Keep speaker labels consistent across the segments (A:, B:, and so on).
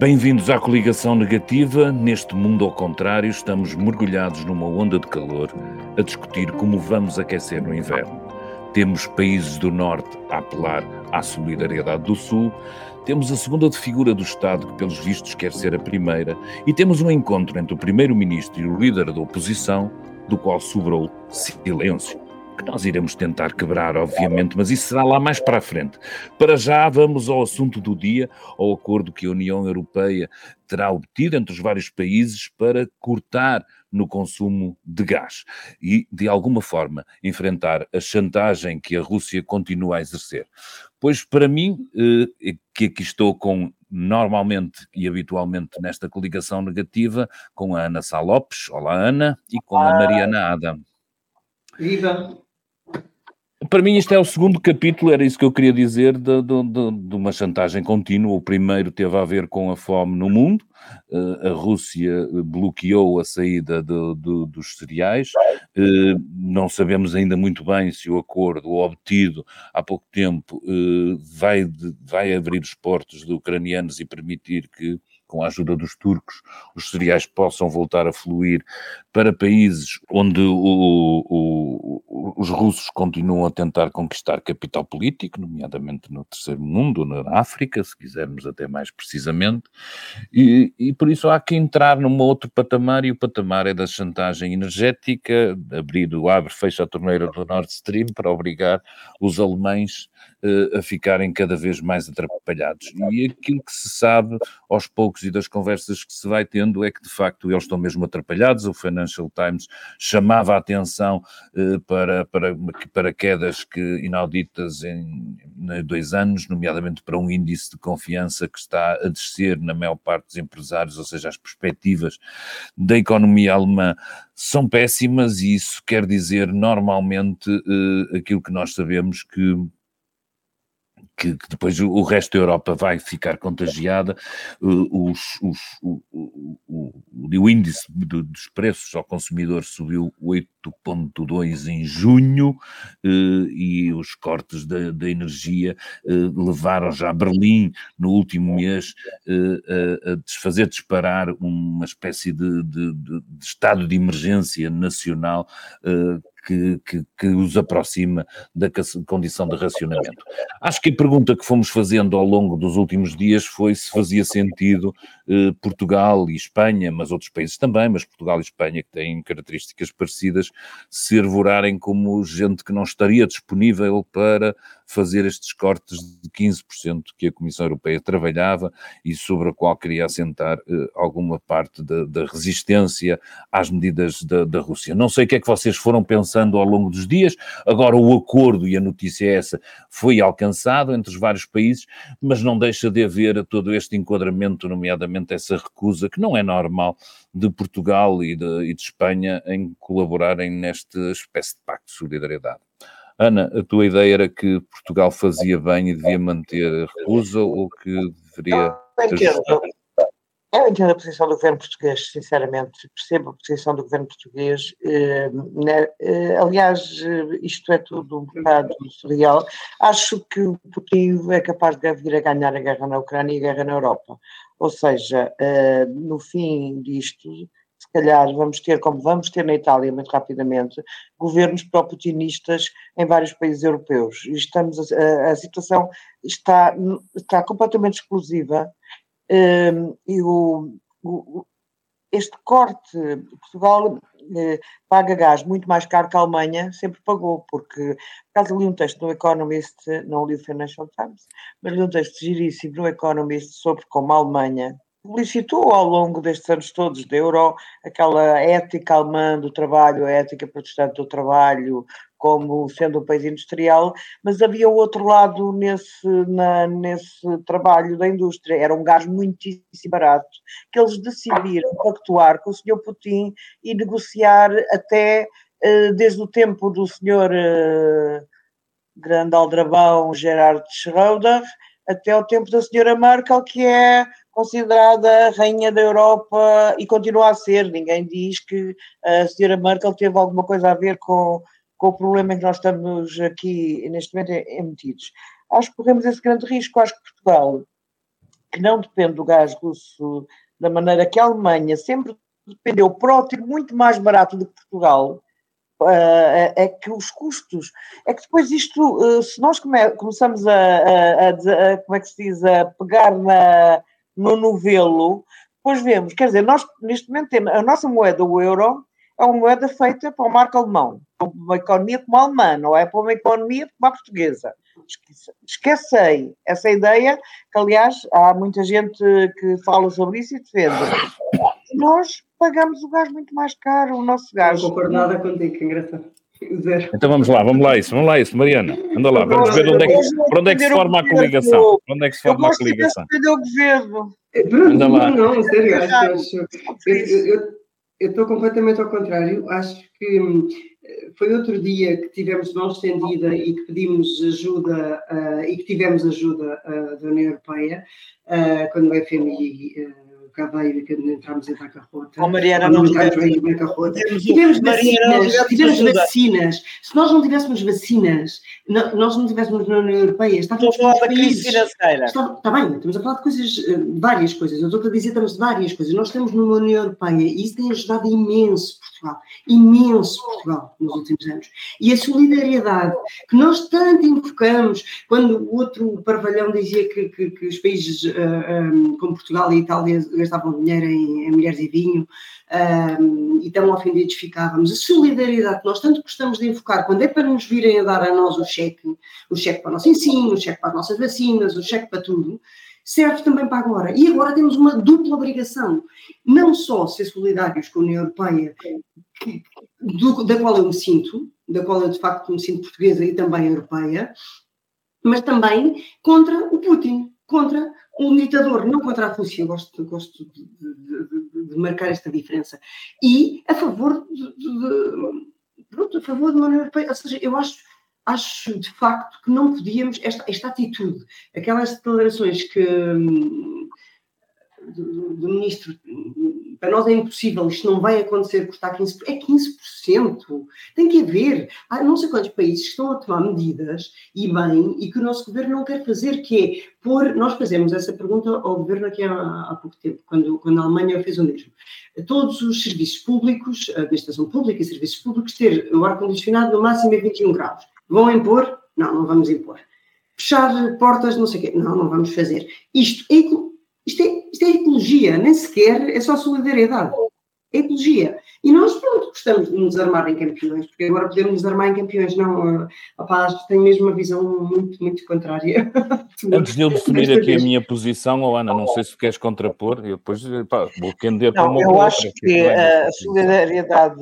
A: Bem-vindos à coligação negativa. Neste mundo ao contrário, estamos mergulhados numa onda de calor a discutir como vamos aquecer no inverno. Temos países do Norte a apelar à solidariedade do Sul, temos a segunda figura do Estado, que pelos vistos quer ser a primeira, e temos um encontro entre o Primeiro-Ministro e o líder da oposição, do qual sobrou silêncio que nós iremos tentar quebrar, obviamente, mas isso será lá mais para a frente. Para já, vamos ao assunto do dia, ao acordo que a União Europeia terá obtido entre os vários países para cortar no consumo de gás e, de alguma forma, enfrentar a chantagem que a Rússia continua a exercer. Pois, para mim, eh, que aqui estou com normalmente e habitualmente nesta coligação negativa com a Ana Sá Lopes, olá Ana, e com a Mariana Adam.
B: Viva!
A: Para mim, isto é o segundo capítulo, era isso que eu queria dizer, de, de, de, de, uma chantagem contínua. O primeiro teve a ver com a fome no mundo, uh, a Rússia bloqueou a saída dos cereais. Uh, não sabemos ainda muito bem se o acordo obtido há pouco tempo uh, vai, vai abrir os portos de ucranianos e permitir que com a ajuda dos turcos, os cereais possam voltar a fluir para países onde o, o, os russos continuam a tentar conquistar capital político, nomeadamente no terceiro mundo, na África, se quisermos até mais precisamente, e, e por isso há que entrar num outro patamar, e o patamar é da chantagem energética, abrir o abre, fecha a torneira do Nord Stream para obrigar os alemães uh, a ficarem cada vez mais atrapalhados. E aquilo que se sabe aos poucos e das conversas que se vai tendo é que de facto eles estão mesmo atrapalhados. O Financial Times chamava a atenção uh, para, para, para quedas que inauditas em, em dois anos, nomeadamente para um índice de confiança que está a descer na maior parte dos empresários, ou seja, as perspectivas da economia alemã são péssimas e isso quer dizer normalmente uh, aquilo que nós sabemos que que, que, depois o resto da Europa vai ficar contagiada, os, os, o, o, o, índice dos preços ao consumidor subiu 8,2 em junho eh, e os cortes da, da energia eh, levaram já Berlim no último mês a desfazer disparar uma espécie de, de, de estado de emergência nacional que, que, que, os aproxima da condição de racionamento. Acho que a pergunta que fomos fazendo ao longo dos últimos dias foi se fazia sentido eh, Portugal e Espanha, mas outros países também, mas Portugal e Espanha, que têm características parecidas, se arvorarem como gente que não estaria disponível para fazer estes cortes de 15% que a Comissão Europeia trabalhava e sobre a qual queria assentar eh, alguma parte da, da resistência às medidas da, da Rússia. Não sei o que é que vocês foram pensando avançando ao longo dos dias. Agora o acordo, e a notícia é essa, foi alcançado entre os vários países, mas não deixa de haver todo este enquadramento, nomeadamente essa recusa, que não é normal, de Portugal e de, e de Espanha em colaborarem nesta espécie de pacto de solidariedade. Ana, a tua ideia era que Portugal fazia bem e devia manter a recusa ou que deveria.
B: Não, eu entendo a posição do governo português, sinceramente, percebo a posição do governo português. Eh, né, eh, aliás, eh, isto é tudo um bocado surreal. Acho que o Putin é capaz de vir a ganhar a guerra na Ucrânia e a guerra na Europa. Ou seja, no fim disto, se calhar vamos ter, como vamos ter na Itália muito rapidamente, governos pró-putinistas em vários países europeus. Estamos a, a situação está, está completamente explosiva e o, o, este corte, Portugal eh, paga gás muito mais caro que a Alemanha, sempre pagou, porque, por causa li um texto no Economist, não li o Financial Times, mas li um texto giríssimo no Economist sobre como a Alemanha publicitou ao longo destes anos todos da Euro aquela ética alemã do trabalho, a ética protestante do trabalho, como sendo um país industrial, mas havia outro lado nesse, na, nesse trabalho da indústria. Era um gás muitíssimo barato, que eles decidiram pactuar com o Sr. Putin e negociar até uh, desde o tempo do Sr. Uh, grande aldrabão Gerard Schroeder até o tempo da Sra. Merkel, que é considerada a rainha da Europa e continua a ser. Ninguém diz que a Sra. Merkel teve alguma coisa a ver com com o problema em que nós estamos aqui neste momento emitidos. Acho que corremos esse grande risco. Acho que Portugal que não depende do gás russo da maneira que a Alemanha sempre dependeu para ter muito mais barato do que Portugal, Uh, é que os custos, é que depois isto, uh, se nós come, começamos a, a, a, a, como é que se diz, a pegar na, no novelo, depois vemos, quer dizer, nós neste momento temos, a nossa moeda, o euro, é uma moeda feita para o marco alemão, para uma economia como a alemã, não é para uma economia como a portuguesa. Esquecei essa ideia, que aliás há muita gente que fala sobre isso e defende. Nós pagamos o gás muito mais caro, o nosso gás.
C: Não concordo nada contigo, que engraçado.
A: Zero. Então vamos lá, vamos lá isso, vamos lá isso, Mariana. Anda lá, vamos ver onde é que, onde é que se forma a coligação. Onde é que se forma a coligação?
B: Eu governo.
C: Anda lá. Não, não, sério, acho, eu estou completamente ao contrário. Acho que hum, foi outro dia que tivemos mão estendida e que pedimos ajuda uh, e que tivemos ajuda uh, da União Europeia, uh, quando o FMI Caveira, que entramos em bancarrota.
B: Oh, Mariana, não
C: entramos bancarrota. Tivemos vacinas, tivemos vacinas. Se nós não tivéssemos vacinas, nós não tivéssemos na União Europeia, estávamos
B: Estou a falar da crise financeira.
C: Está, está bem, estamos a falar de coisas, eh, várias coisas. Eu estou a dizer, estamos de várias coisas. Nós estamos numa União Europeia e isso tem ajudado imenso Portugal, imenso Portugal nos últimos anos. E a solidariedade que nós tanto invocamos, quando o outro parvalhão dizia que, que, que os países uh, eh, um, eh, como Portugal e Itália gastavam dinheiro em, em mulheres e vinho, um, e tão ofendidos ficávamos. A solidariedade que nós tanto gostamos de invocar, quando é para nos virem a dar a nós o cheque, o cheque para o nosso ensino, o cheque para as nossas vacinas, o cheque para tudo, serve também para agora. E agora temos uma dupla obrigação. Não só ser solidários com a União Europeia, que, do, da qual eu me sinto, da qual eu de facto me sinto portuguesa e também europeia, mas também contra o Putin, contra um ditador, não contra a Rússia, gosto, gosto de, de, de, de marcar esta diferença, e a favor de, pronto, a favor de uma União Europeia, ou seja, eu acho, acho de facto que não podíamos, esta, esta atitude, aquelas declarações que hum, do, do, ministro, para nós é impossível, isto não vai acontecer por estar 15%, é 15%. Tem que haver. Há não sei quantos países que estão a tomar medidas, e bem, e que o nosso governo não quer fazer, que é pôr, nós fazemos essa pergunta ao governo aqui há, há pouco tempo, quando, quando a Alemanha fez o mesmo. Todos os serviços públicos, administração pública e serviços públicos, ter o ar-condicionado no máximo a 21 graus. Vão impor? Não, não vamos impor. Fechar portas, não sei o quê. Não, não vamos fazer. Isto é isto é, isto é ecologia, nem sequer é só solidariedade. É ecologia. E nós, pronto, gostamos de nos armar em campeões, porque agora podemos nos armar em campeões. Não, rapaz, tenho mesmo uma visão muito, muito contrária.
A: Antes de eu definir aqui a minha posição, oh Ana, não sei se queres contrapor, eu depois pá, vou quender para uma
B: Eu outra, acho que a solidariedade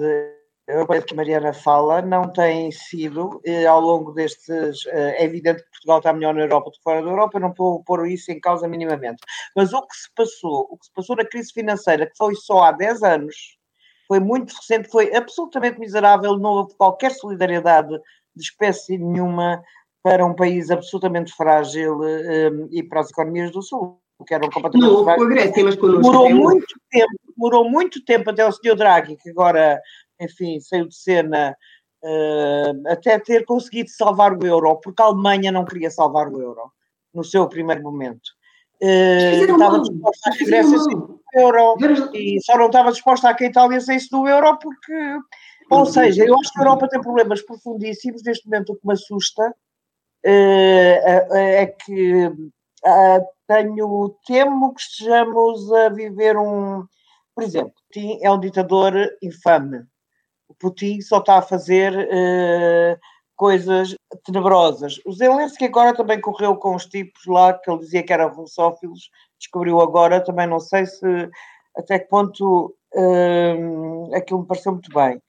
B: europeia que a Mariana fala não tem sido, eh, ao longo destes. Eh, é evidente que Portugal está melhor na Europa do que fora da Europa, não vou pôr isso em causa minimamente. Mas o que se passou, o que se passou na crise financeira, que foi só há 10 anos, foi muito recente, foi absolutamente miserável, não houve qualquer solidariedade de espécie nenhuma para um país absolutamente frágil eh, e para as economias do Sul, que eram completamente
C: não, frágeis. Grécia, mas
B: demorou muito tempo, demorou muito tempo até o Sr. Draghi, que agora enfim, saiu de cena uh, até ter conseguido salvar o euro, porque a Alemanha não queria salvar o euro no seu primeiro momento. Uh, estava disposta a Grécia saísse do euro e só não estava disposta a que a Itália saísse do euro porque, ou seja, eu acho que a Europa tem problemas profundíssimos. Neste momento, o que me assusta uh, é que tenho, temo que estejamos a viver um, por exemplo, Putin é um ditador infame. Putin só está a fazer uh, coisas tenebrosas. O Zelensky agora também correu com os tipos lá que ele dizia que eram russófilos, descobriu agora, também não sei se até que ponto uh, aquilo me pareceu muito bem.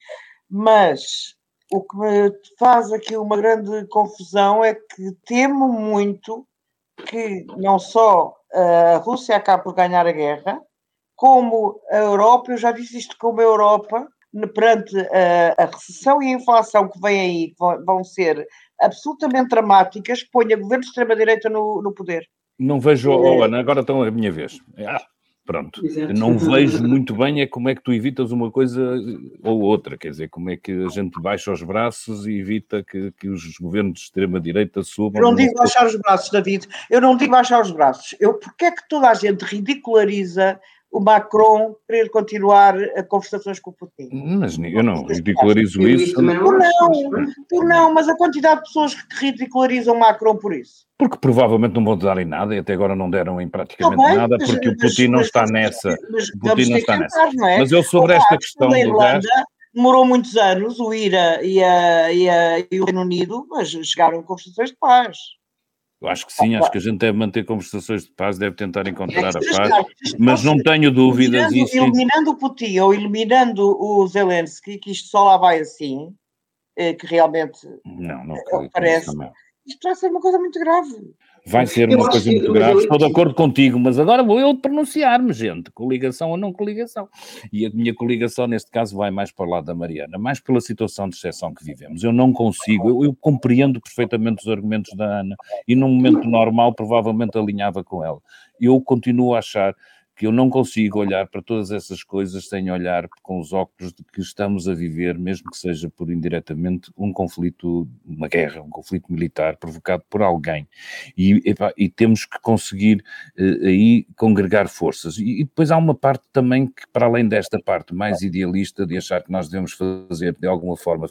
B: Mas o que me faz aqui uma grande confusão é que temo muito que não só a Rússia acabe por ganhar a guerra, como a Europa, eu já disse isto como a Europa, perante a, a, recessão e a inflação que vem aí, que vão ser absolutamente dramáticas, ponha governo de extrema-direita no, no, poder.
A: Não vejo, oh, Ana, agora estão a minha vez. Ah, Pronto. Exato. Não vejo muito bem é como é que tu evitas uma coisa ou outra, quer dizer, como é que a gente baixa os braços e evita que, que os governos de extrema-direita subam.
B: Eu não digo baixar os braços, David, eu não digo baixar os braços. Eu, porque é que toda a gente ridiculariza o Macron querer continuar a conversações com o Putin.
A: Mas eu não ridicularizo isso.
B: Tu não, tu não, mas a quantidade de pessoas que ridicularizam o Macron por isso.
A: Porque provavelmente não vão dar em nada e até agora não deram em praticamente bem, nada, porque mas, o Putin mas, não está mas, nessa. Mas, o Putin não está nessa. Não é? Mas eu sobre esta questão do Irlanda, gás...
B: Demorou muitos anos, o IRA e, a, e, a, e o Reino Unido, mas chegaram a conversações de paz.
A: Eu acho que sim, acho que a gente deve manter conversações de paz, deve tentar encontrar a paz, mas não tenho dúvidas.
B: Eliminando, eliminando o Putin ou eliminando o Zelensky, que isto só lá vai assim, eh, que realmente
A: não, não
B: é parece, isto vai ser uma coisa muito grave.
A: Vai ser uma coisa que, muito grave, estou de acordo contigo, mas agora vou eu pronunciar-me, gente, coligação ou não coligação. E a minha coligação, neste caso, vai mais para o lado da Mariana, mais pela situação de exceção que vivemos. Eu não consigo, eu, eu compreendo perfeitamente os argumentos da Ana e num momento normal provavelmente alinhava com ela. Eu continuo a achar que eu não consigo olhar para todas essas coisas sem olhar com os óculos de que estamos a viver, mesmo que seja por indiretamente, um conflito, uma guerra, um conflito militar provocado por alguém. E, e temos que conseguir uh, aí congregar forças. E, e, depois há uma parte também que, para além desta parte mais idealista de achar que nós devemos fazer de alguma forma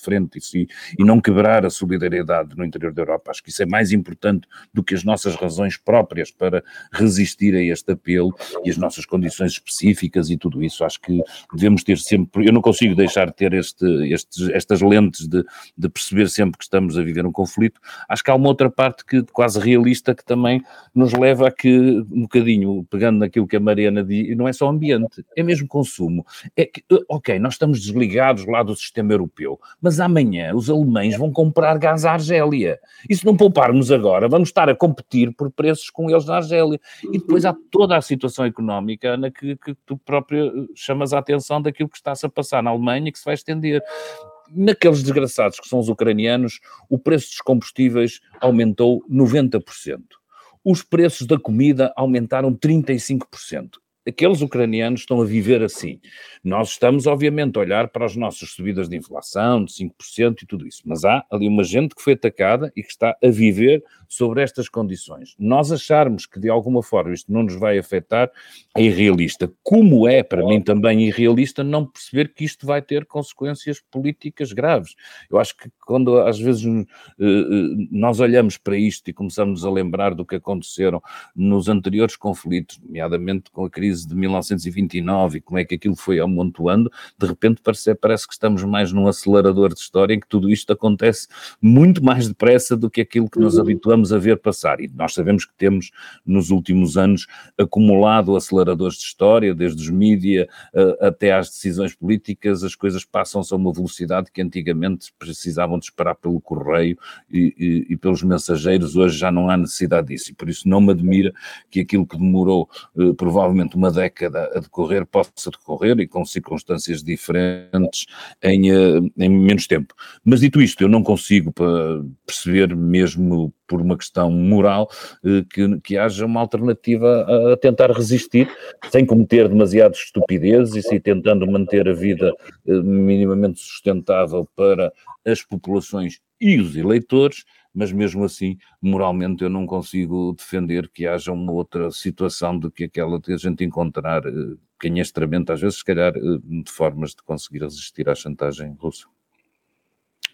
A: frente e, e não quebrar a solidariedade no interior da Europa. Acho que isso é mais importante do que as nossas razões próprias para resistir a este apelo e as nossas condições específicas e tudo isso. Acho que devemos ter sempre. Eu não consigo deixar de ter este, estas lentes de, de perceber sempre que estamos a viver um conflito. Acho que há uma outra parte que quase realista que também nos leva a que, um bocadinho, pegando naquilo que a Mariana diz, não é só ambiente, é mesmo consumo. É que, ok, nós estamos desligados lá do sistema europeu, mas amanhã os alemães vão comprar gás à Argélia. E se não pouparmos agora, vamos estar a competir por preços com eles na Argélia. E depois há toda a situação económica, Ana, que, que tu própria eh, chamas a atenção daquilo que está-se a passar na Alemanha e que se vai estender naqueles desgraçados que são os ucranianos, o preço dos combustíveis aumentou 90%. Os preços da comida aumentaram 35% aqueles ucranianos estão a viver assim. Nós estamos, obviamente, a olhar para as nossas subidas de inflação, de 5% e tudo isso, mas há ali uma gente que foi atacada e que está a viver sobre estas condições. Nós acharmos que de alguma forma isto não nos vai afetar é irrealista. Como é, para mim também irrealista, não perceber que isto vai ter consequências políticas graves. Eu acho que quando às vezes eh, eh, nós olhamos para isto e começamos a lembrar do que aconteceram nos anteriores conflitos, nomeadamente com a crise de 1929 e como é que aquilo foi amontoando, de repente parece, parece que estamos mais num acelerador de história em que tudo isto acontece muito mais depressa do que aquilo que nos uhum. habituamos a ver passar. E nós sabemos que temos, nos últimos anos, acumulado aceleradores de história, desde os mídia uh, até às decisões políticas, as coisas passam-se a uma velocidade que antigamente precisavam de esperar pelo correio e, e, e, pelos mensageiros, hoje já não há necessidade disso. E por isso não me admira que aquilo que demorou uh, provavelmente uma década a decorrer possa decorrer e com circunstâncias diferentes em, uh, em menos tempo. Mas dito isto, eu não consigo perceber mesmo por uma questão moral, eh, que, que haja uma alternativa a, tentar resistir, sem cometer demasiadas estupidezes e tentando manter a vida eh, minimamente sustentável para as populações e os eleitores, mas mesmo assim, moralmente, eu não consigo defender que haja uma outra situação do que aquela que a gente encontrar eh, canhestramente, às vezes, se calhar, de formas de conseguir resistir à chantagem russa.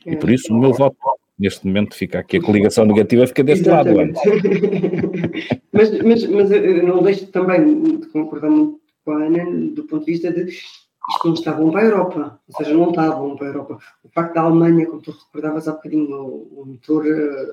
A: E por isso, o meu voto neste momento fica aqui a coligação negativa, fica deste Exatamente. lado
C: antes. mas, mas, mas eu não deixo também de concordar muito com a Ana do ponto de vista de não está bom para a Europa, ou seja, não está bom para a Europa. O facto da Alemanha, como tu recordavas há bocadinho, o, motor,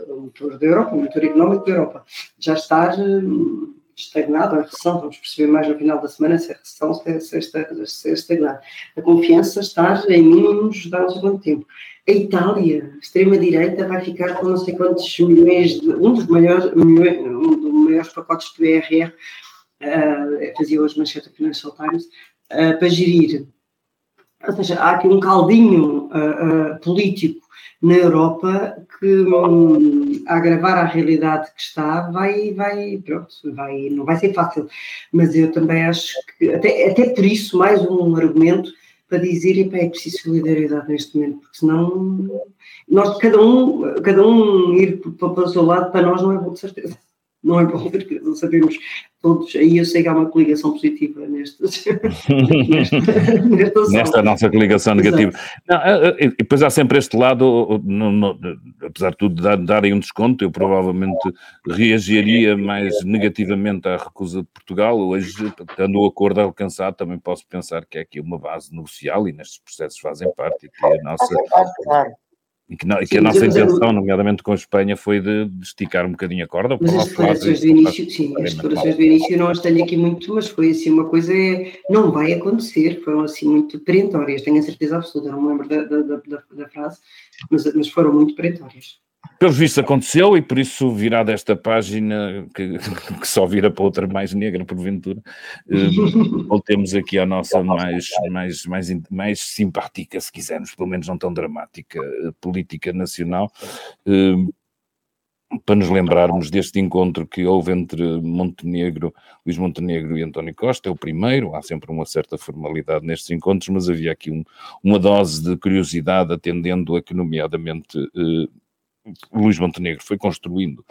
C: o motor da Europa, o motor económico da Europa, já estar hum, estagnado, a recessão, vamos perceber mais no final da semana se a recessão se é, se é, se é estagnada. A confiança está em mínimos de há quanto tempo a Itália, extrema-direita, vai ficar com não sei quantos milhões, de, um dos maiores, um dos maiores pacotes do ERR, uh, fazia hoje manchete do Financial Times, uh, para gerir. Ou seja, há aqui um caldinho uh, político na Europa que, um, a agravar a realidade que está, vai, vai, pronto, vai, não vai ser fácil. Mas eu também acho que, até, até por isso, mais um argumento para dizer, que é preciso solidariedade neste momento, porque senão nós, cada um, cada um ir para, para o seu lado, para nós não é bom de certeza não é bom porque não sabemos todos, aí eu sei que há uma coligação positiva nesta,
A: nesta, nesta nossa coligação negativa. Não, e depois há sempre este lado, no, no, apesar de tudo dar, darem um desconto, eu provavelmente reagiria mais negativamente à recusa de Portugal. Hoje, tendo o acordo alcançado, também posso pensar que é aqui uma base negocial e nestes processos fazem parte e que a nossa. E que, não, que a nossa intenção, nomeadamente com a Espanha, foi de, de esticar um bocadinho a corda.
C: Mas as declarações do início, sim, as declarações do início não as tenho aqui muito, mas foi assim uma coisa, não vai acontecer, foram assim muito perentórias, tenho a certeza absoluta, não me lembro da, da, da, da frase, mas, mas foram muito perentórias.
A: Pelos vistos aconteceu e por isso virá desta página que, que só vira para outra mais negra porventura, uh, voltemos aqui à nossa mais, mais, mais, mais simpática, se quisermos, pelo menos não tão dramática, uh, política nacional, uh, para nos lembrarmos deste encontro que houve entre Montenegro, Luís Montenegro e António Costa, é o primeiro, há sempre uma certa formalidade nestes encontros, mas havia aqui um, uma dose de curiosidade atendendo a que, nomeadamente, Luís Montenegro foi construindo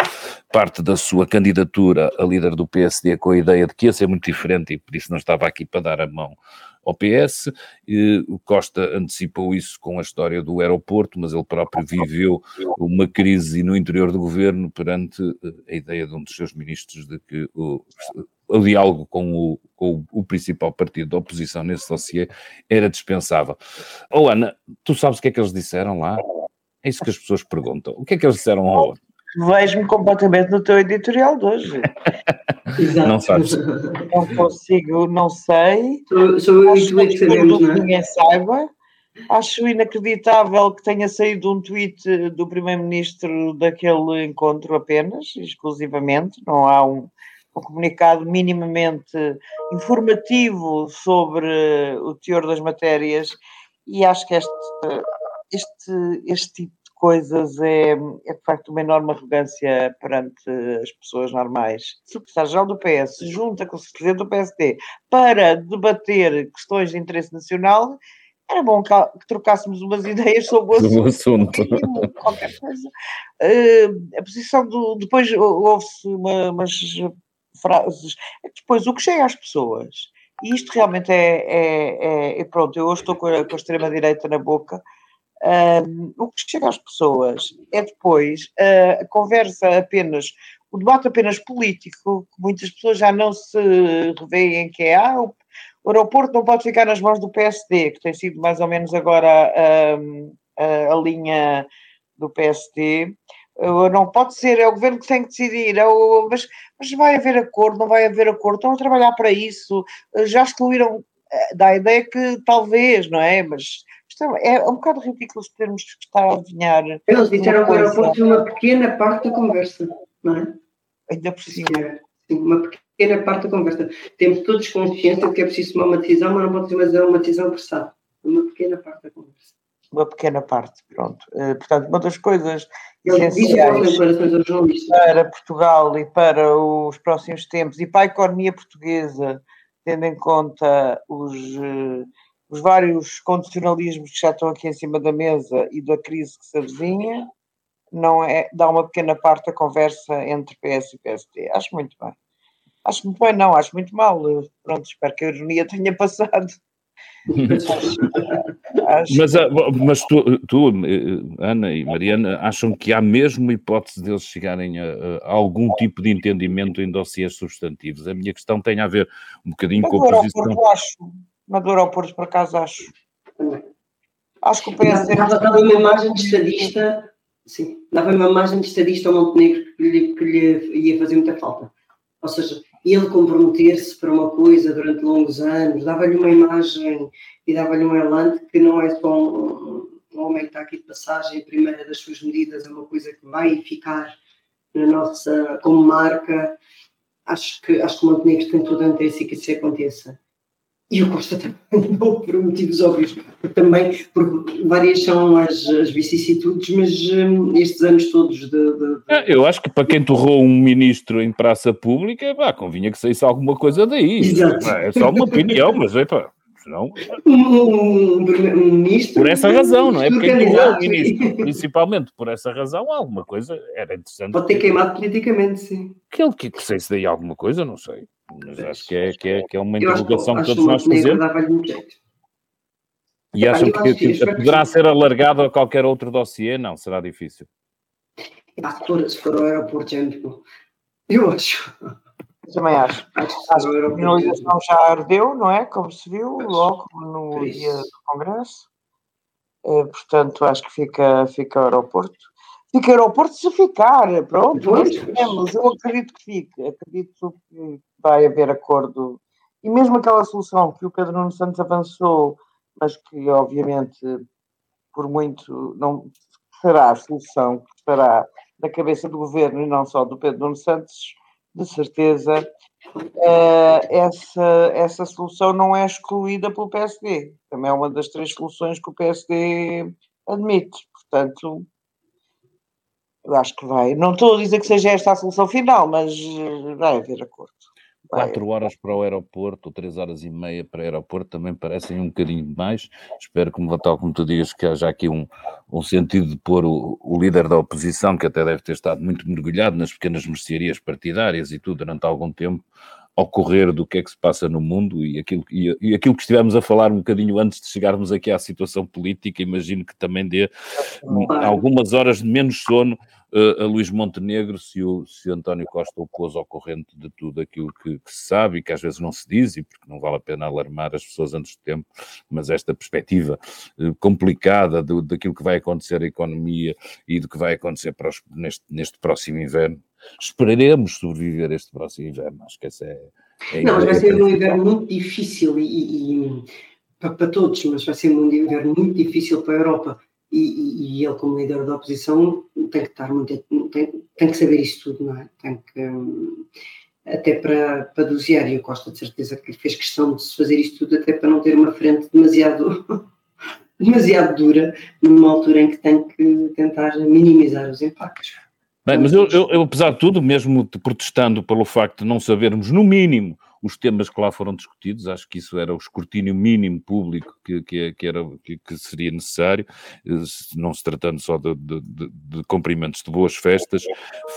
A: parte da sua candidatura a líder do PSD com a ideia de que ia ser muito diferente e por isso não estava aqui para dar a mão ao PS. O Costa antecipou isso com a história do aeroporto, mas ele próprio viveu uma crise no interior do governo perante eh, a ideia de um dos seus ministros de que o, o diálogo com o, com o, principal partido da oposição nesse dossiê era dispensável. Oh Ana, tu sabes o que é que eles disseram lá? É isso que as pessoas perguntam. O que é que eles disseram ao outro?
B: Vejo-me completamente no teu editorial de hoje.
A: Exato. Não sabes.
B: Não consigo, não sei.
C: Sou, sou eu é que sabemos, não é?
B: ninguém saiba. Acho inacreditável que tenha saído um tweet do Primeiro-Ministro daquele encontro apenas, exclusivamente. Não há um, um comunicado minimamente informativo sobre o teor das matérias e acho que este este, este tipo de coisas é, é de facto uma enorme arrogância perante as pessoas normais. Se o secretário-geral do PS junta com o presidente do PSD para debater questões de interesse nacional, era bom que, que trocássemos umas ideias sobre o assunto. Qualquer coisa. Uh, a posição do. Depois houve-se uma, umas frases. Depois, o que chega às pessoas, e isto realmente é. é, é pronto, eu hoje estou com a, com a extrema-direita na boca um, o que chega às pessoas é depois uh, a conversa apenas, o debate apenas político, que muitas pessoas já não se revêem que é ah, o, o aeroporto não pode ficar nas mãos do PSD, que tem sido mais ou menos agora a, a linha do PSD. Não pode ser, é o governo que tem que decidir, é mas, mas vai haver acordo, não vai haver acordo, estão a trabalhar para isso, já excluíram, eh, dá a ideia que talvez, não é? Mas é, um bocado ridículo termos que estar a adivinhar.
C: Eles disseram que o aeroporto é uma pequena parte da conversa, não é?
B: Ainda por cima.
C: Sim, uma pequena parte da conversa. Temos todos consciência de que é preciso tomar uma decisão, mas não pode ser mais uma decisão apressada. Uma pequena parte da conversa.
B: Uma pequena parte, pronto. Uh, portanto, uma das coisas essenciais para Portugal e para os próximos tempos e para a economia portuguesa, tendo em conta os. Uh, os vários condicionalismos que já estão aqui em cima da mesa e da crise que se avizinha, não é, dá uma pequena parte da conversa entre PS e PSD. Acho muito bem. Acho muito bem, não, acho muito mal. Pronto, espero que a ironia tenha passado.
A: mas, ah, mas tu, tu, Ana e Mariana, acham que há mesmo hipótese deles chegarem a, a algum tipo de entendimento em dossiês substantivos? A minha questão tem a ver um bocadinho com a posição.
B: Eu acho, na do aeroporto, por acaso, acho. Acho que o PS.
C: Dava, dava uma imagem de estadista, sim, dava uma imagem de estadista ao Montenegro que lhe, que lhe ia fazer muita falta. Ou seja, ele comprometer-se para uma coisa durante longos anos, dava-lhe uma imagem e dava-lhe um elante que não é só um, um homem que está aqui de passagem, a primeira das suas medidas é uma coisa que vai ficar na nossa, como marca. Acho que, acho que o Montenegro tem tudo antes que isso aconteça. E o Costa também não, por motivos óbvios, também, porque várias são as, as vicissitudes, mas um, estes anos todos de, de, de...
A: É, Eu acho que para quem torrou um ministro em praça pública, pá, convinha que saísse alguma coisa daí.
C: Exato.
A: É só uma opinião, mas é pá, não.
C: Um, um, ministro.
A: Por essa razão, não é? Porque o ministro, principalmente por essa razão, alguma coisa era interessante.
C: Pode ter queimado politicamente, sim.
A: Que ele que, que saísse daí alguma coisa, não sei. Mas acho que é, que é, que é uma
C: Eu
A: interrogação que todos nós
C: o
A: fazemos. E acham
C: eu
A: que,
C: acho que-
A: que poderá ser alargado a qualquer outro dossiê? Não, será difícil.
C: Ah, se, for, se for ao aeroporto, é muito bom. Eu acho.
B: Também acho. A
C: aeroporto.
B: finalização já ardeu, não é? Como se viu logo no dia do Congresso. Eh, portanto, acho que fica, fica aeroporto. Fica aeroporto se ficar, pronto.
C: Pois.
B: sabemos. Eu acredito que fique. Acredito que vai haver acordo. E mesmo aquela solução que o Pedro Nuno Santos avançou, mas que obviamente por muito não será a solução que estará na cabeça do governo e não só do Pedro Nuno Santos, de certeza, eh, essa, essa solução não é excluída pelo PSD. Também é uma das três soluções que o PSD admite. Portanto, eu acho que vai. Não estou a dizer que seja esta a solução final, mas eh, vai haver acordo.
A: Quatro horas para o aeroporto, ou três horas e meia para o aeroporto, também parecem um bocadinho demais. Espero que, tal como tu digas, que haja aqui um, um sentido de pôr o, o líder da oposição, que até deve ter estado muito mergulhado nas pequenas mercearias partidárias e tudo durante algum tempo, ao correr do que é que se passa no mundo e aquilo, e, e aquilo que estivemos a falar um bocadinho antes de chegarmos aqui à situação política, imagino que também dê algumas horas de menos sono a Luís Montenegro se o, se António Costa o pôs ao corrente de tudo aquilo que, que se sabe e que às vezes não se diz, e porque não vale a pena alarmar as pessoas antes de tempo, mas esta perspectiva uh, complicada do, daquilo que vai acontecer à economia e do que vai acontecer para os- neste, neste próximo inverno. Esperaremos sobreviver este próximo inverno, acho que essa é. é
C: Não, mas vai ser um inverno muito difícil e, e- e- para, para todos, mas vai ser um inverno muito difícil para a Europa. E, e- ele, como líder da oposição, tem que estar muito, tem, tem que saber isso tudo, não é? Tem que, hum, até para, para dosear, e o Costa de certeza que fez questão de se fazer isto tudo, até para não ter uma frente demasiado, demasiado dura, numa altura em que tem que tentar minimizar os impactos.
A: Bem, mas eu, eu- eu, apesar de tudo, mesmo te protestando pelo facto de não sabermos, no mínimo, os temas que lá foram discutidos, acho que isso era o escrutínio mínimo público que, que, que era, que, que seria necessário, eh, não se tratando só de, de- de cumprimentos de boas festas.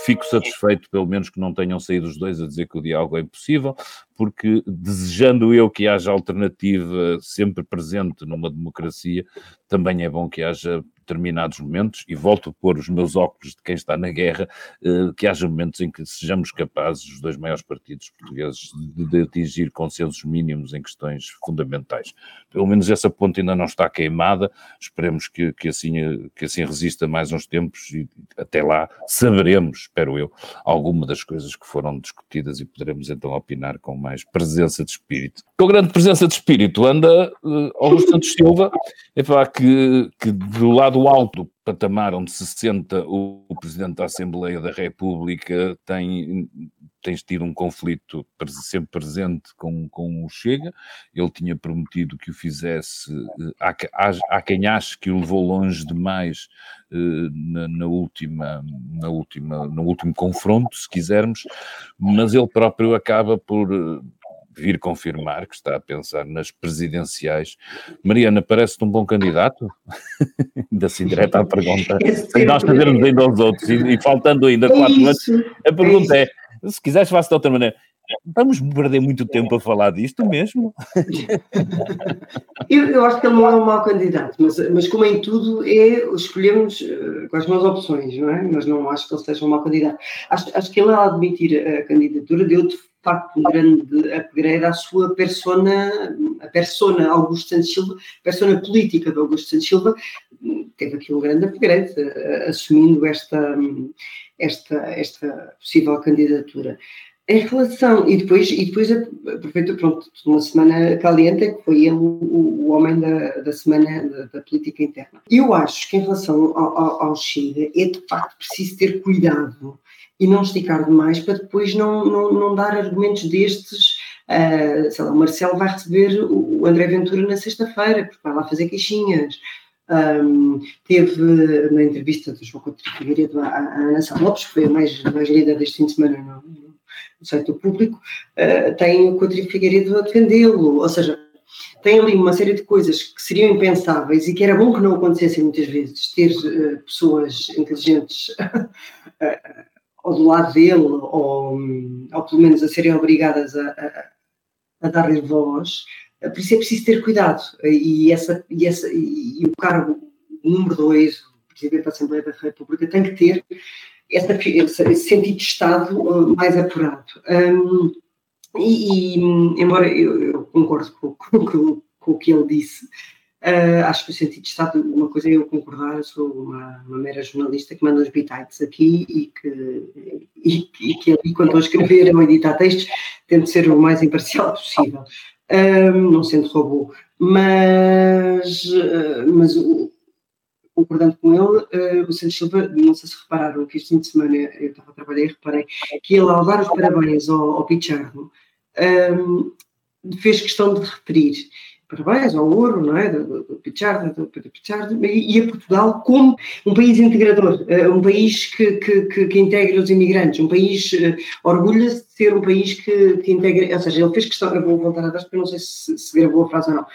A: Fico satisfeito, pelo menos, que não tenham saído os dois a dizer que o diálogo é impossível, porque desejando eu que haja alternativa sempre presente numa democracia, também é bom que haja determinados momentos, e volto a pôr os meus óculos de quem está na guerra, eh, que haja momentos em que sejamos capazes, os dois maiores partidos portugueses, de, atingir consensos mínimos em questões fundamentais. Pelo menos essa ponte ainda não está queimada, esperemos que, que, assim, que assim resista mais uns tempos e até lá saberemos, espero eu, alguma das coisas que foram discutidas e poderemos então opinar com mais presença de espírito. Com grande presença de espírito anda eh, Augusto Santos Silva, é para que, que do lado alto do patamar onde se senta o, Presidente da Assembleia da República tem, tem tido um conflito sempre presente com, com o Chega. Ele tinha prometido que o fizesse. eh, Há, há, há quem ache que o levou longe demais eh, na, na última, na última, no último confronto, se quisermos, mas ele próprio acaba por eh, vir confirmar que está a pensar nas presidenciais. Mariana, parece-te um bom candidato? ainda assim, direto à pergunta.
C: É
A: nós fazermos ainda aos outros e, e faltando ainda
C: É
A: quatro anos,
C: isso.
A: a pergunta é: se quiseres, faço de outra maneira. Vamos perder muito tempo a falar disto mesmo?
C: Eu, eu acho que ele não é um mau candidato, mas, mas como em tudo, é escolhermos eh, quais são as opções, não é? Mas não acho que ele seja um mau candidato. Acho, acho que ele, ao admitir a candidatura, deu de facto um grande upgrade à sua persona, a persona Augusto Santos Silva, persona política de Augusto Santos Silva, teve aqui um grande upgrade, eh, assumindo esta, esta, esta possível candidatura. Em relação, e depois, e depois aproveito, pronto, uma semana caliente, que foi ele o, o homem da, da semana da, da, política interna. Eu acho que em relação ao, ao, ao Chega, é de facto preciso ter cuidado e não esticar demais para depois não, não, não dar argumentos destes. Uh, sei lá, o Marcelo vai receber o André Ventura na sexta-feira, porque vai lá fazer queixinhas. Um, teve na entrevista do João Coutinho Figueiredo à, Ana Sá Lopes, que foi a mais, mais lida deste fim de semana no, no site do público, uh, tem o Coutinho Figueiredo a defendê-lo, ou seja, tem ali uma série de coisas que seriam impensáveis e que era bom que não acontecessem muitas vezes, ter uh, pessoas inteligentes ou do lado dele, ou, ou pelo menos a serem obrigadas a, a, a dar-lhe voz, por isso é preciso ter cuidado. E, essa, e, essa, e, o cargo número dois, o Presidente da Assembleia da República, tem que ter essa, esse sentido de Estado uh, mais apurado. Um, e, e, embora eu, eu concordo com, com, com, com, o que ele disse, uh, acho que o sentido de Estado, uma coisa é eu concordar, eu sou uma, uma mera jornalista que manda os bitites aqui e que, e, e que ali, quando estou a escrever ou editar textos, tento ser o mais imparcial possível. Não sendo robô, mas, uh, mas concordando com ele, uh, o Santos Silva, não sei se repararam que este fim de semana eu estava a trabalhar e reparei que ele, ao dar os parabéns ao, ao Pichardo, fez questão de referir parabéns ao ouro, não é? Do, do Pichardo, do Pedro Pichardo, e a Portugal como um país integrador, eh, um país que, que, que, integra os imigrantes, um país, uh, orgulha-se de ser um país que, que integra, ou seja, ele fez questão, eu vou voltar atrás porque eu não sei se, se gravou a frase ou não,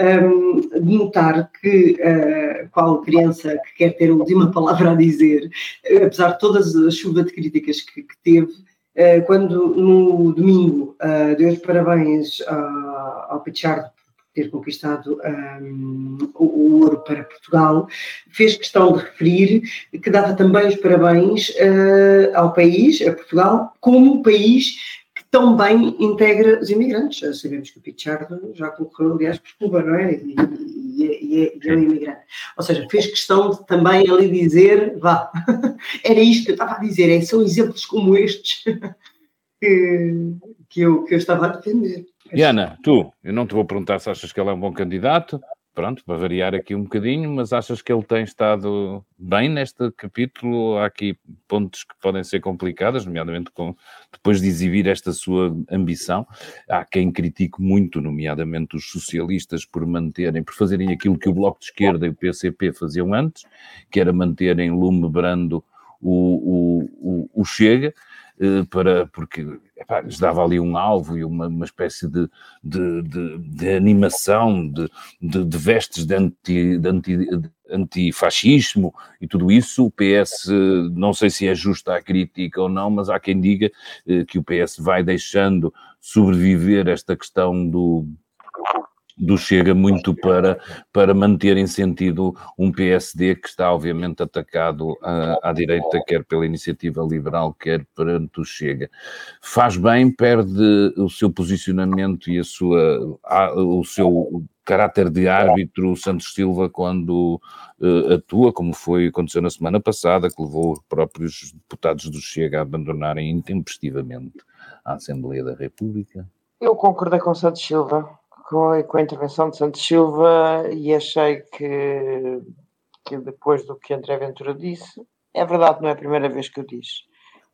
C: um, de notar que uh, qual criança que quer ter a última palavra a dizer, uh, apesar de todas as chuvas de críticas que, que teve, uh, quando no domingo deu os parabéns ao Pichardo ter conquistado um, o, ouro para Portugal, fez questão de referir que dava também os parabéns uh, ao país, a Portugal, como país que tão bem integra os imigrantes. Já sabemos que o Pichardo já concorreu, aliás, por Cuba, não é? E, e, e, e é um imigrante. Ou seja, fez questão de também ali dizer, vá, era isto que eu estava a dizer, é, são exemplos como estes que, que, eu, que eu estava a defender.
A: Diana, tu, eu não te vou perguntar se achas que ele é um bom candidato, pronto, para variar aqui um bocadinho, mas achas que ele tem estado bem neste capítulo? Há aqui pontos que podem ser complicados, nomeadamente com, depois de exibir esta sua ambição. Há quem critique muito, nomeadamente os socialistas, por manterem, por fazerem aquilo que o Bloco de Esquerda e o PCP faziam antes, que era manterem lume brando o, o, o, o Chega, para, porque epá, lhes dava ali um alvo e uma, uma espécie de, de, de, de animação, de, de, vestes de, anti, de anti, antifascismo e tudo isso. O PS, não sei se é justa a crítica ou não, mas há quem diga eh, que o PS vai deixando sobreviver esta questão do do Chega muito para, para manter em sentido um PSD que está obviamente atacado à, à direita, quer pela iniciativa liberal, quer perante o Chega. Faz bem, perde o seu posicionamento e a sua, a, o seu caráter de árbitro Santos Silva quando uh, atua, como foi aconteceu na semana passada, que levou os próprios deputados do Chega a abandonarem intempestivamente a Assembleia da República?
B: Eu concordo com Santos Silva com, a, com a intervenção de Santos Silva e achei que, que depois do que André Ventura disse, é verdade, não é a primeira vez que eu disse.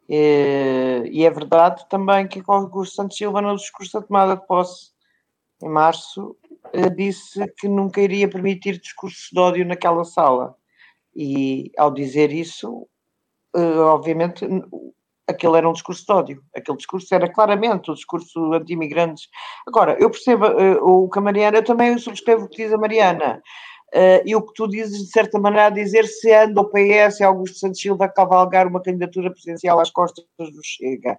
B: E, é verdade também que o Santos Silva, no discurso da tomada de posse em março, eh, disse que nunca iria permitir discursos de ódio naquela sala. E ao dizer isso, eh, obviamente, aquele era um discurso de ódio. Aquele discurso era claramente o discurso anti-imigrantes. Agora, eu percebo uh, o que a Mariana, eu também subscrevo o que diz a Mariana. Uh, e o que tu dizes, de certa maneira, a dizer se anda o PS e Augusto Santos Silva a cavalgar uma candidatura presidencial às costas do Chega.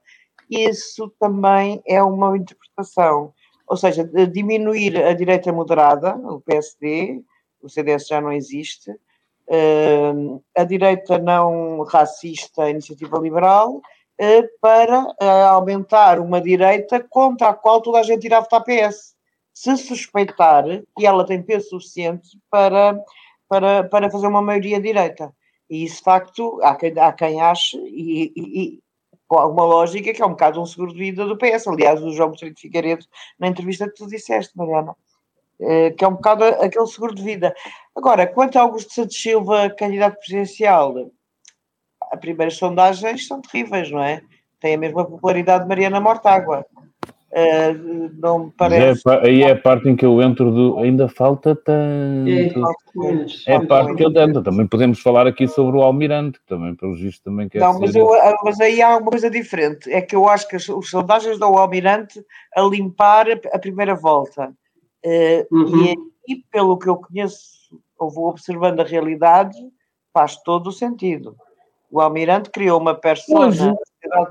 B: Isso também é uma interpretação. Ou seja, diminuir a direita moderada, o PSD, o CDS já não existe, a direita não racista, a iniciativa liberal, uh, para uh, aumentar uma direita contra a qual toda a gente irá votar PS. Se suspeitar que ela tem peso suficiente para, para, para fazer uma maioria direita. E isso, de facto, há quem, há quem ache, e, e, e com alguma lógica, que é um bocado um seguro de vida do PS. Aliás, o João de Figueiredo, na entrevista que tu disseste, Mariana. Eh, que é um bocado aquele seguro de vida. Agora, quanto a Augusto Santos Silva, candidato presidencial, as primeiras sondagens são terríveis, não é? Tem a mesma popularidade de Mariana Mortágua. Uh, não me parece.
A: É, aí é a parte em que eu entro do. Ainda falta tanto. É, é a parte que eu entro. Também podemos falar aqui sobre o Almirante, que também, pelo visto, também quer.
B: Não, mas, eu, mas, aí há uma coisa diferente. É que eu acho que as, as sondagens dão ao Almirante a limpar a, a primeira volta. Uh, uhum. E aí, pelo que eu conheço, ou vou observando a realidade, faz todo o sentido. O Almirante criou uma persona.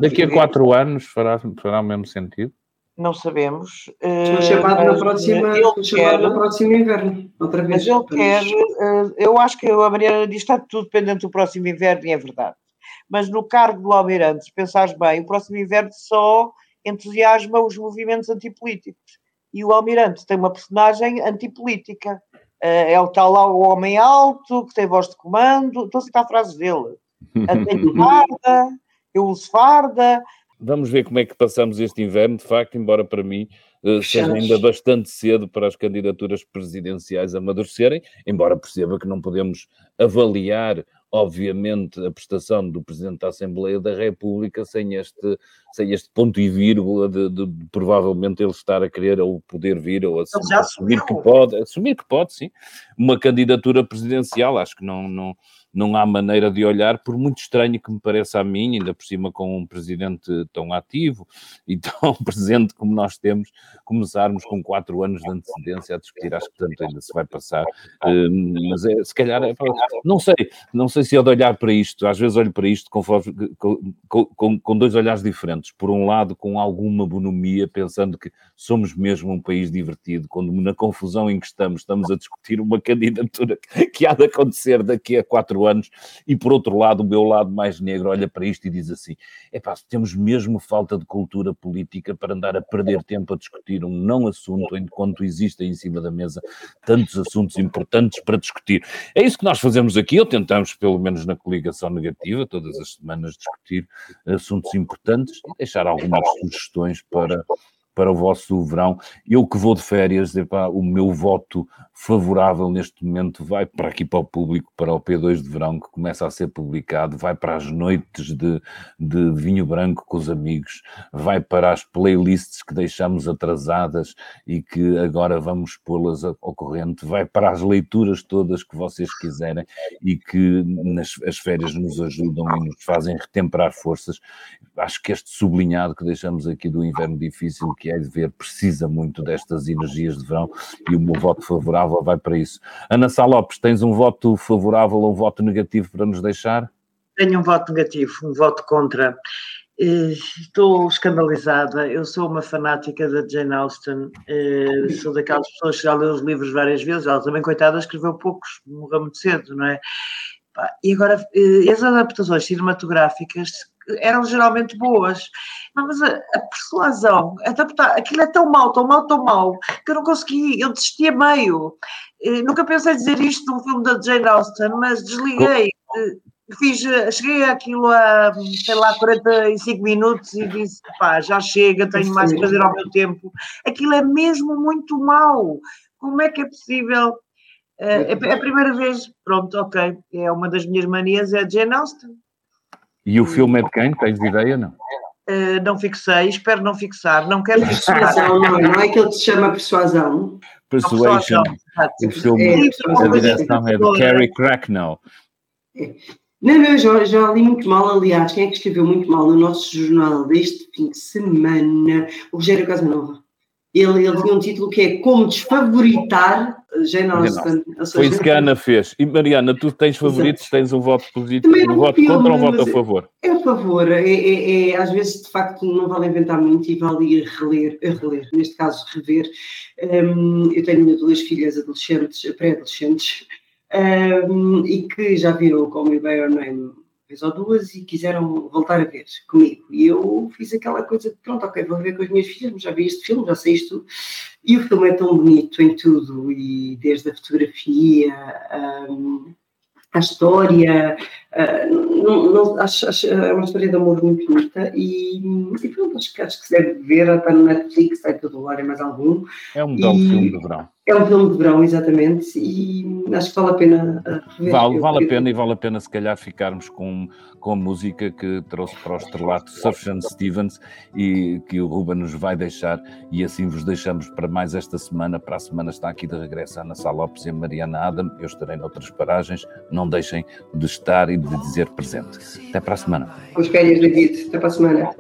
A: Daqui a quatro anos fará, fará o mesmo sentido?
B: não sabemos.
C: Estou chamado na próxima, ele quer, no próximo inverno, outra vez.
B: Mas ele quer, eh, eu acho que a Mariana diz que está tudo dependente do próximo inverno e é verdade. Mas no cargo do Almirante, se pensares bem, o próximo inverno só entusiasma os movimentos antipolíticos. E o Almirante tem uma personagem antipolítica. Eh, é o tal lá o homem alto, que tem voz de comando, estou a citar frases dele. Tenho farda, eu uso farda,
A: Vamos ver como é que passamos este inverno, de facto, embora para mim uh, seja ainda bastante cedo para as candidaturas presidenciais amadurecerem, embora perceba que não podemos avaliar, obviamente, a prestação do Presidente da Assembleia da República sem este, sem este ponto e vírgula de, de, de provavelmente ele estar a querer ou poder vir ou assumir, assumir que pode, assumir que pode, sim, uma candidatura presidencial, acho que não, não não há maneira de olhar, por muito estranho que me pareça a mim, ainda por cima com um presidente tão ativo e tão presente como nós temos, começarmos com quatro anos de antecedência a discutir, acho que tanto ainda se vai passar, uh, mas é, se calhar, é, não sei, não sei se é de olhar para isto, às vezes olho para isto com, com, com dois olhares diferentes, por um lado com alguma bonomia, pensando que somos mesmo um país divertido, quando na confusão em que estamos, estamos a discutir uma candidatura que há de acontecer daqui a quatro anos, e por outro lado, o meu lado mais negro olha para isto e diz assim: é pá, temos mesmo falta de cultura política para andar a perder tempo a discutir um não assunto enquanto existem em cima da mesa tantos assuntos importantes para discutir. É isso que nós fazemos aqui, ou tentamos, pelo menos na coligação negativa, todas as semanas discutir assuntos importantes e deixar algumas sugestões para para o vosso verão. Eu que vou de férias, epá, o meu voto favorável neste momento vai para aqui para o público, para o P2 de verão que começa a ser publicado, vai para as noites de, de vinho branco com os amigos, vai para as playlists que deixamos atrasadas e que agora vamos pô-las ao corrente, vai para as leituras todas que vocês quiserem e que nas as férias nos ajudam e nos fazem retemperar forças. Acho que este sublinhado que deixamos aqui do inverno difícil, que é de ver, precisa muito destas energias de verão e o meu voto favorável vai para isso. Ana Sá Lopes, tens um voto favorável ou um voto negativo para nos deixar?
B: Tenho um voto negativo, um voto contra. Eh, estou escandalizada. Eu sou uma fanática da Jane Austen. Eh, sou daquelas pessoas que já leu os livros várias vezes. Ela também, coitada, escreveu poucos, morreu muito cedo, não é? E agora, eh, as adaptações cinematográficas eram geralmente boas. Mas a, a persuasão, adaptar, aquilo é tão mau, tão mau, tão mau, que eu não consegui, eu desisti a meio. Eh, nunca pensei dizer isto num filme da Jane Austen, mas desliguei. Eh, fiz, cheguei àquilo a, sei lá, 45 minutos e disse, pá, já chega, tenho mais que fazer ao meu tempo. Aquilo é mesmo muito mau. Como é que é possível? É, é a primeira vez, pronto, ok, é uma das minhas manias, é a Jane Austen.
A: E o filme é de quem? Tens ideia, não?
B: Uh, não fixei, espero não fixar, não quero fixar.
C: Persuasão, não, não é que ele se chama Persuasão.
A: Persuasion. O filme, é, a direção é de Carrie Cracknell.
C: É. Não, não, já, já li muito mal, aliás, quem é que escreveu muito mal no nosso jornal deste fim de semana? O Rogério Casanova. Ele, ele tinha um título que é Como Desfavoritar Jane Austen.
A: Foi isso que a Ana fez. E Mariana, tu tens favoritos, Exato. tens um voto positivo, um voto filme, contra ou um voto a favor?
C: É a favor. É, é, é, às vezes, de facto, não vale inventar muito e vale ir reler, reler. neste caso, rever. Um, eu tenho duas filhas adolescentes, pré-adolescentes, um, e que já viram o Call Me By Your Name vez ou duas e quiseram voltar a ver comigo. E eu fiz aquela coisa de pronto, ok, vou ver com as minhas filhas, já vi este filme, já sei isto. E o filme é tão bonito em tudo, e desde a fotografia, um, a história, uh, não, não, acho, acho, é uma história de amor muito bonita e, e pronto, acho, acho que se deve ver, está no Netflix, está em todo lugar, é mais algum.
A: É um belo e, filme de verão.
D: É um filme de verão, exatamente, e acho que vale a pena
A: rever. Vale, vale a pena e vale a pena se calhar ficarmos com, com a música que trouxe para o estrelato Sufjan Stevens e que o Ruben nos vai deixar e assim vos deixamos para mais esta semana. Para a semana está aqui de regresso a Ana Sá Lopes e a Mariana Adam. Eu estarei noutras paragens. Não deixem de estar e de dizer presente. Até para a semana.
D: Os férias, David. Até para a semana.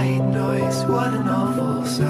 D: White noise, what an awful sound.